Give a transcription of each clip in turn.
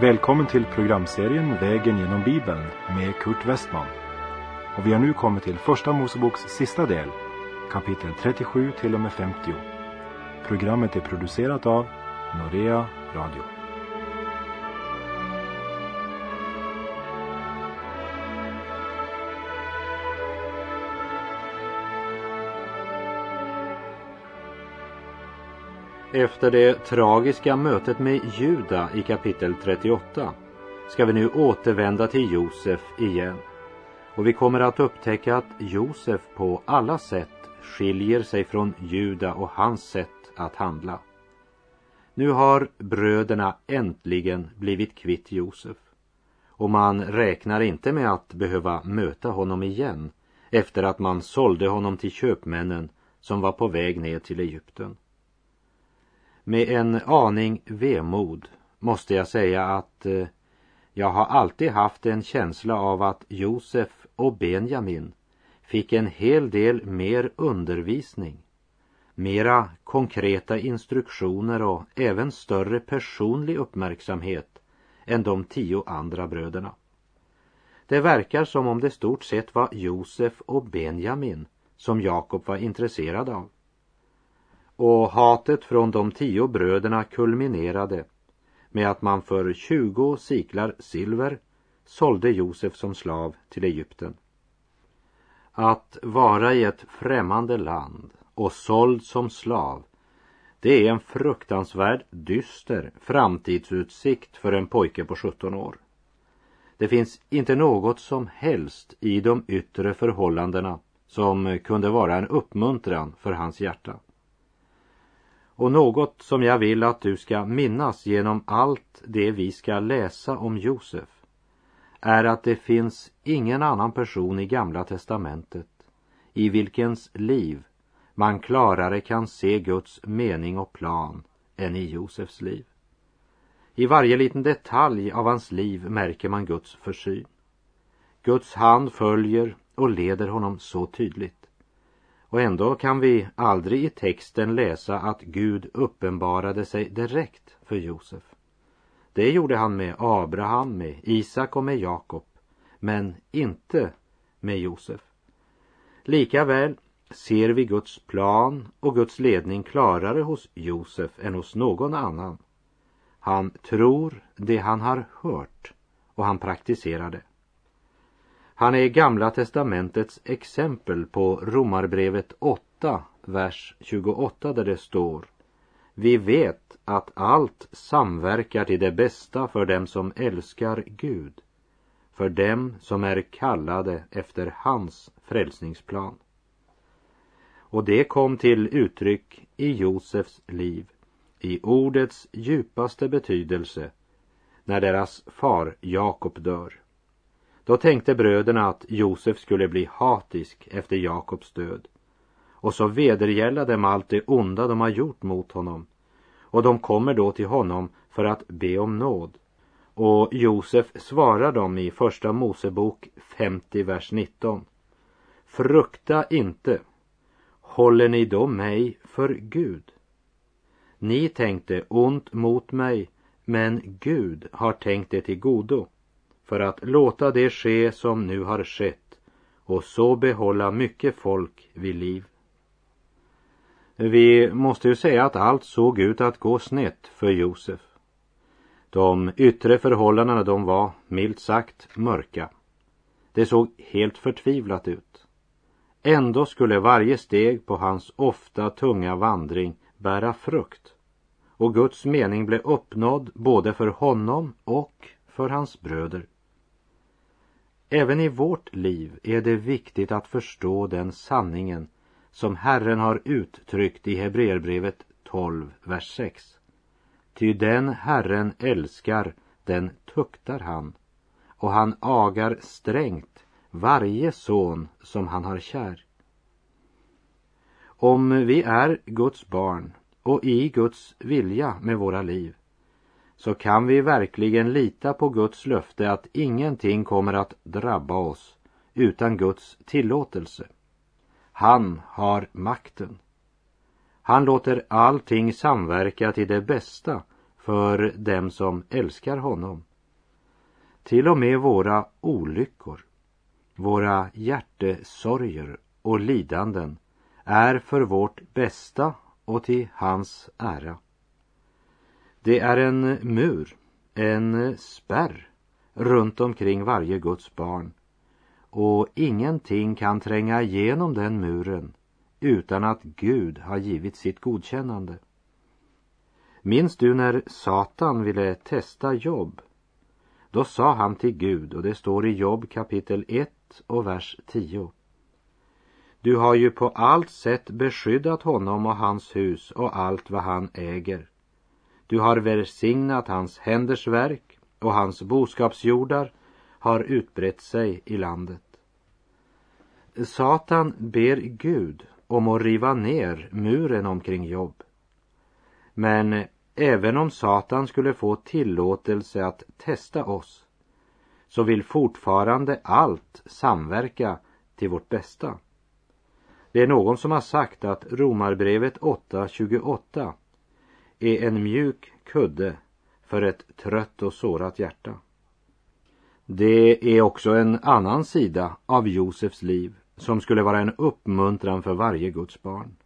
Välkommen till programserien Vägen genom Bibeln med Kurt Westman. Och vi har nu kommit till Första Moseboks sista del, kapitel 37 till och med 50. Programmet är producerat av Norea Radio. Efter det tragiska mötet med Juda i kapitel 38 ska vi nu återvända till Josef igen. Och vi kommer att upptäcka att Josef på alla sätt skiljer sig från Juda och hans sätt att handla. Nu har bröderna äntligen blivit kvitt Josef och man räknar inte med att behöva möta honom igen efter att man sålde honom till köpmännen som var på väg ner till Egypten. Med en aning vemod måste jag säga att eh, jag har alltid haft en känsla av att Josef och Benjamin fick en hel del mer undervisning, mera konkreta instruktioner och även större personlig uppmärksamhet än de tio andra bröderna. Det verkar som om det stort sett var Josef och Benjamin som Jakob var intresserad av och hatet från de tio bröderna kulminerade med att man för tjugo siklar silver sålde Josef som slav till Egypten. Att vara i ett främmande land och såld som slav det är en fruktansvärd dyster framtidsutsikt för en pojke på 17 år. Det finns inte något som helst i de yttre förhållandena som kunde vara en uppmuntran för hans hjärta. Och något som jag vill att du ska minnas genom allt det vi ska läsa om Josef är att det finns ingen annan person i Gamla testamentet i vilkens liv man klarare kan se Guds mening och plan än i Josefs liv. I varje liten detalj av hans liv märker man Guds försyn. Guds hand följer och leder honom så tydligt. Och ändå kan vi aldrig i texten läsa att Gud uppenbarade sig direkt för Josef. Det gjorde han med Abraham, med Isak och med Jakob, men inte med Josef. Likaväl ser vi Guds plan och Guds ledning klarare hos Josef än hos någon annan. Han tror det han har hört och han praktiserar det. Han är Gamla testamentets exempel på Romarbrevet 8, vers 28 där det står Vi vet att allt samverkar till det bästa för dem som älskar Gud, för dem som är kallade efter hans frälsningsplan. Och det kom till uttryck i Josefs liv i ordets djupaste betydelse när deras far Jakob dör. Då tänkte bröderna att Josef skulle bli hatisk efter Jakobs död. Och så vedergälla dem allt det onda de har gjort mot honom. Och de kommer då till honom för att be om nåd. Och Josef svarar dem i Första Mosebok 50, vers 19. Frukta inte, håller ni då mig för Gud? Ni tänkte ont mot mig, men Gud har tänkt det till godo för att låta det ske som nu har skett och så behålla mycket folk vid liv. Vi måste ju säga att allt såg ut att gå snett för Josef. De yttre förhållandena de var, milt sagt, mörka. Det såg helt förtvivlat ut. Ändå skulle varje steg på hans ofta tunga vandring bära frukt och Guds mening blev uppnådd både för honom och för hans bröder. Även i vårt liv är det viktigt att förstå den sanningen som Herren har uttryckt i Hebreerbrevet 12, vers 6. Ty den Herren älskar, den tuktar han, och han agar strängt varje son som han har kär. Om vi är Guds barn och i Guds vilja med våra liv så kan vi verkligen lita på Guds löfte att ingenting kommer att drabba oss utan Guds tillåtelse. Han har makten. Han låter allting samverka till det bästa för dem som älskar honom till och med våra olyckor, våra hjärtesorger och lidanden är för vårt bästa och till hans ära. Det är en mur, en spärr runt omkring varje Guds barn och ingenting kan tränga igenom den muren utan att Gud har givit sitt godkännande. Minns du när Satan ville testa Jobb? Då sa han till Gud, och det står i Jobb kapitel 1 och vers 10. Du har ju på allt sätt beskyddat honom och hans hus och allt vad han äger. Du har välsignat hans händers verk och hans boskapsjordar har utbrett sig i landet. Satan ber Gud om att riva ner muren omkring Jobb. Men även om Satan skulle få tillåtelse att testa oss så vill fortfarande allt samverka till vårt bästa. Det är någon som har sagt att Romarbrevet 8.28 är en mjuk kudde för ett trött och sårat hjärta. Det är också en annan sida av Josefs liv som skulle vara en uppmuntran för varje Guds barn.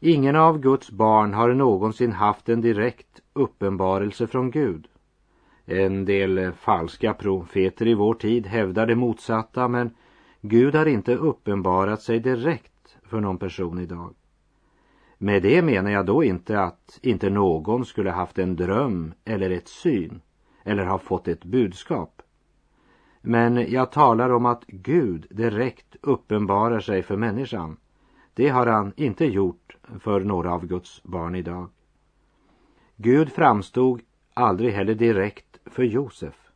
Ingen av Guds barn har någonsin haft en direkt uppenbarelse från Gud. En del falska profeter i vår tid hävdar det motsatta men Gud har inte uppenbarat sig direkt för någon person idag. Med det menar jag då inte att inte någon skulle haft en dröm eller ett syn eller ha fått ett budskap. Men jag talar om att Gud direkt uppenbarar sig för människan. Det har han inte gjort för några av Guds barn idag. Gud framstod aldrig heller direkt för Josef.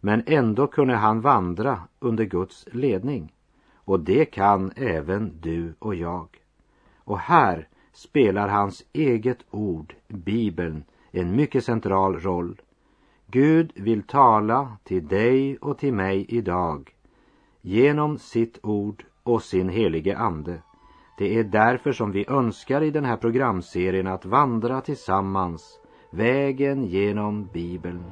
Men ändå kunde han vandra under Guds ledning. Och det kan även du och jag. Och här spelar hans eget ord, Bibeln, en mycket central roll. Gud vill tala till dig och till mig idag genom sitt ord och sin helige ande. Det är därför som vi önskar i den här programserien att vandra tillsammans vägen genom Bibeln.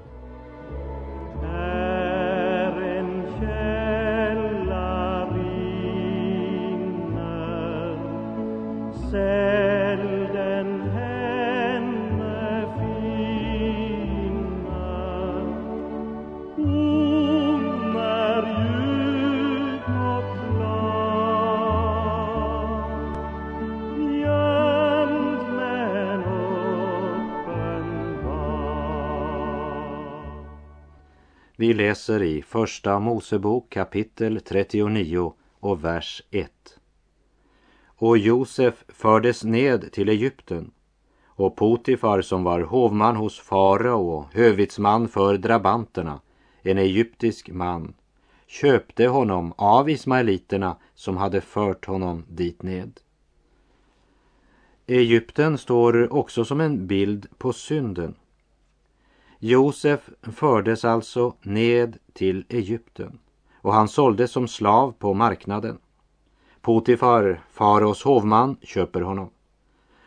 Vi läser i Första Mosebok kapitel 39 och vers 1. Och Josef fördes ned till Egypten och Potifar som var hovman hos farao och hövitsman för drabanterna, en egyptisk man, köpte honom av ismaeliterna som hade fört honom dit ned. Egypten står också som en bild på synden. Josef fördes alltså ned till Egypten och han såldes som slav på marknaden. Potifar, faraos hovman, köper honom.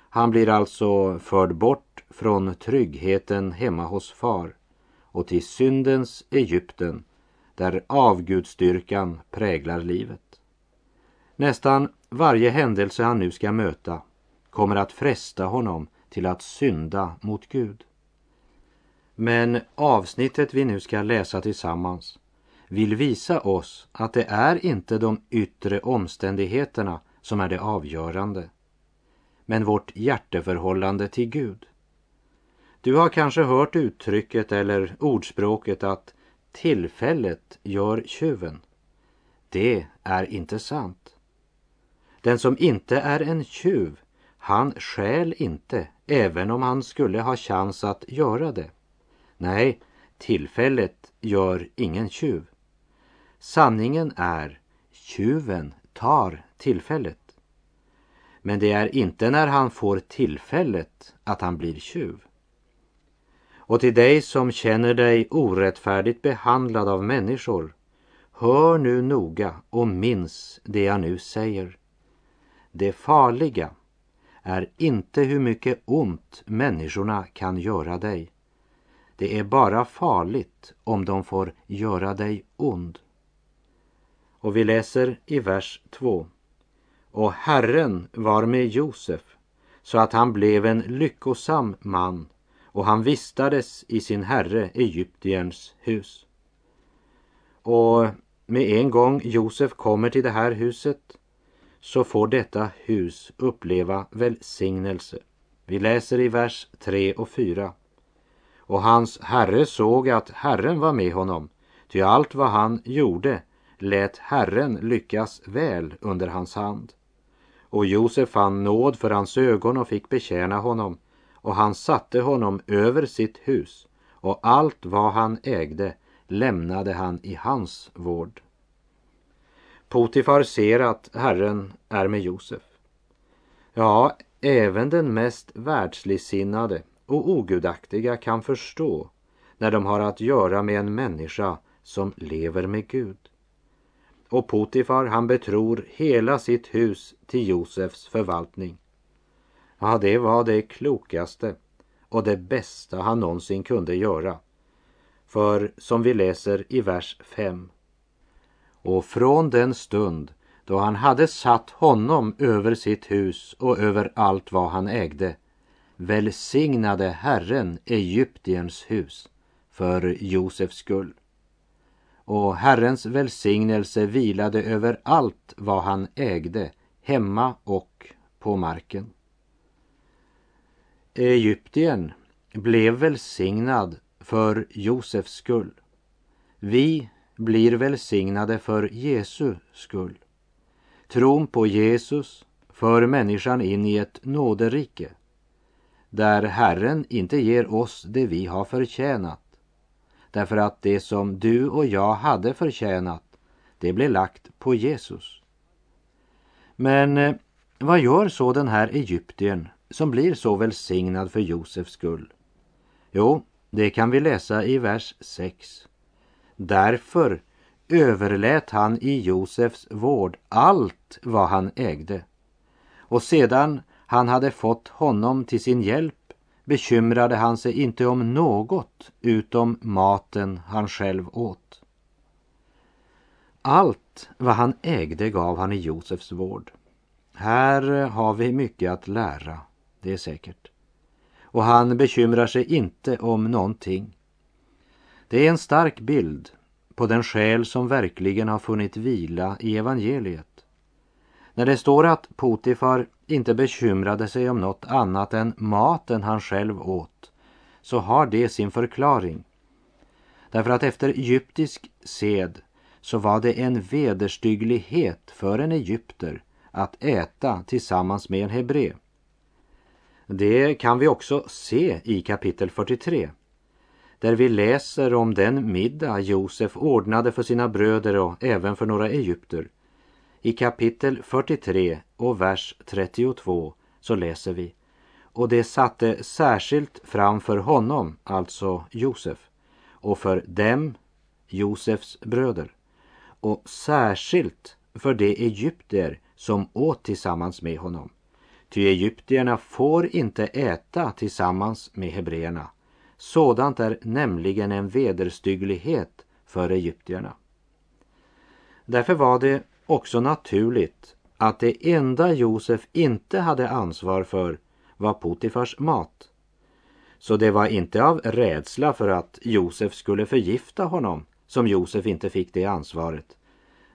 Han blir alltså förd bort från tryggheten hemma hos far och till syndens Egypten där avgudstyrkan präglar livet. Nästan varje händelse han nu ska möta kommer att fresta honom till att synda mot Gud. Men avsnittet vi nu ska läsa tillsammans vill visa oss att det är inte de yttre omständigheterna som är det avgörande, men vårt hjärteförhållande till Gud. Du har kanske hört uttrycket eller ordspråket att tillfället gör tjuven. Det är inte sant. Den som inte är en tjuv, han stjäl inte, även om han skulle ha chans att göra det. Nej, tillfället gör ingen tjuv. Sanningen är, tjuven tar tillfället. Men det är inte när han får tillfället att han blir tjuv. Och till dig som känner dig orättfärdigt behandlad av människor, hör nu noga och minns det jag nu säger. Det farliga är inte hur mycket ont människorna kan göra dig Det är bara farligt om de får göra dig ond. Och vi läser i vers 2. Och Herren var med Josef så att han blev en lyckosam man och han vistades i sin herre Egyptiens hus. Och med en gång Josef kommer till det här huset så får detta hus uppleva välsignelse. Vi läser i vers 3 och 4. Och hans herre såg att Herren var med honom, ty allt vad han gjorde lät Herren lyckas väl under hans hand. Och Josef fann nåd för hans ögon och fick betjäna honom, och han satte honom över sitt hus, och allt vad han ägde lämnade han i hans vård. Potifar ser att Herren är med Josef. Ja, även den mest världsligsinnade och ogudaktiga kan förstå när de har att göra med en människa som lever med Gud. Och Potifar han betror hela sitt hus till Josefs förvaltning. Ja, det var det klokaste och det bästa han någonsin kunde göra. För som vi läser i vers 5. Och från den stund då han hade satt honom över sitt hus och över allt vad han ägde välsignade Herren Egyptiens hus för Josefs skull. Och Herrens välsignelse vilade över allt vad han ägde, hemma och på marken. Egyptien blev välsignad för Josefs skull. Vi blir välsignade för Jesu skull. Tron på Jesus för människan in i ett nåderike där Herren inte ger oss det vi har förtjänat. Därför att det som du och jag hade förtjänat, det blev lagt på Jesus. Men eh, vad gör så den här egyptiern som blir så välsignad för Josefs skull? Jo, det kan vi läsa i vers 6. Därför överlät han i Josefs vård allt vad han ägde. Och sedan han hade fått honom till sin hjälp bekymrade han sig inte om något utom maten han själv åt. Allt vad han ägde gav han i Josefs vård. Här har vi mycket att lära, det är säkert. Och han bekymrar sig inte om någonting. Det är en stark bild på den själ som verkligen har funnit vila i evangeliet. När det står att Potifar inte bekymrade sig om något annat än maten han själv åt så har det sin förklaring. Därför att efter egyptisk sed så var det en vederstygglighet för en egypter att äta tillsammans med en hebré. Det kan vi också se i kapitel 43 där vi läser om den middag Josef ordnade för sina bröder och även för några egypter. I kapitel 43 och vers 32 så läser vi och det satte särskilt framför honom, alltså Josef, och för dem, Josefs bröder, och särskilt för de egyptier som åt tillsammans med honom. Ty egyptierna får inte äta tillsammans med hebreerna. Sådant är nämligen en vederstygglighet för egyptierna. Därför var det också naturligt att det enda Josef inte hade ansvar för var Potifars mat. Så det var inte av rädsla för att Josef skulle förgifta honom som Josef inte fick det ansvaret.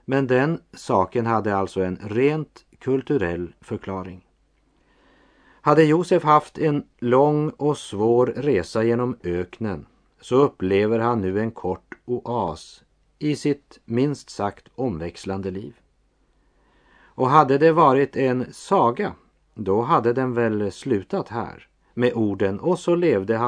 Men den saken hade alltså en rent kulturell förklaring. Hade Josef haft en lång och svår resa genom öknen så upplever han nu en kort oas i sitt minst sagt omväxlande liv. Och hade det varit en saga, då hade den väl slutat här. Med orden och så levde han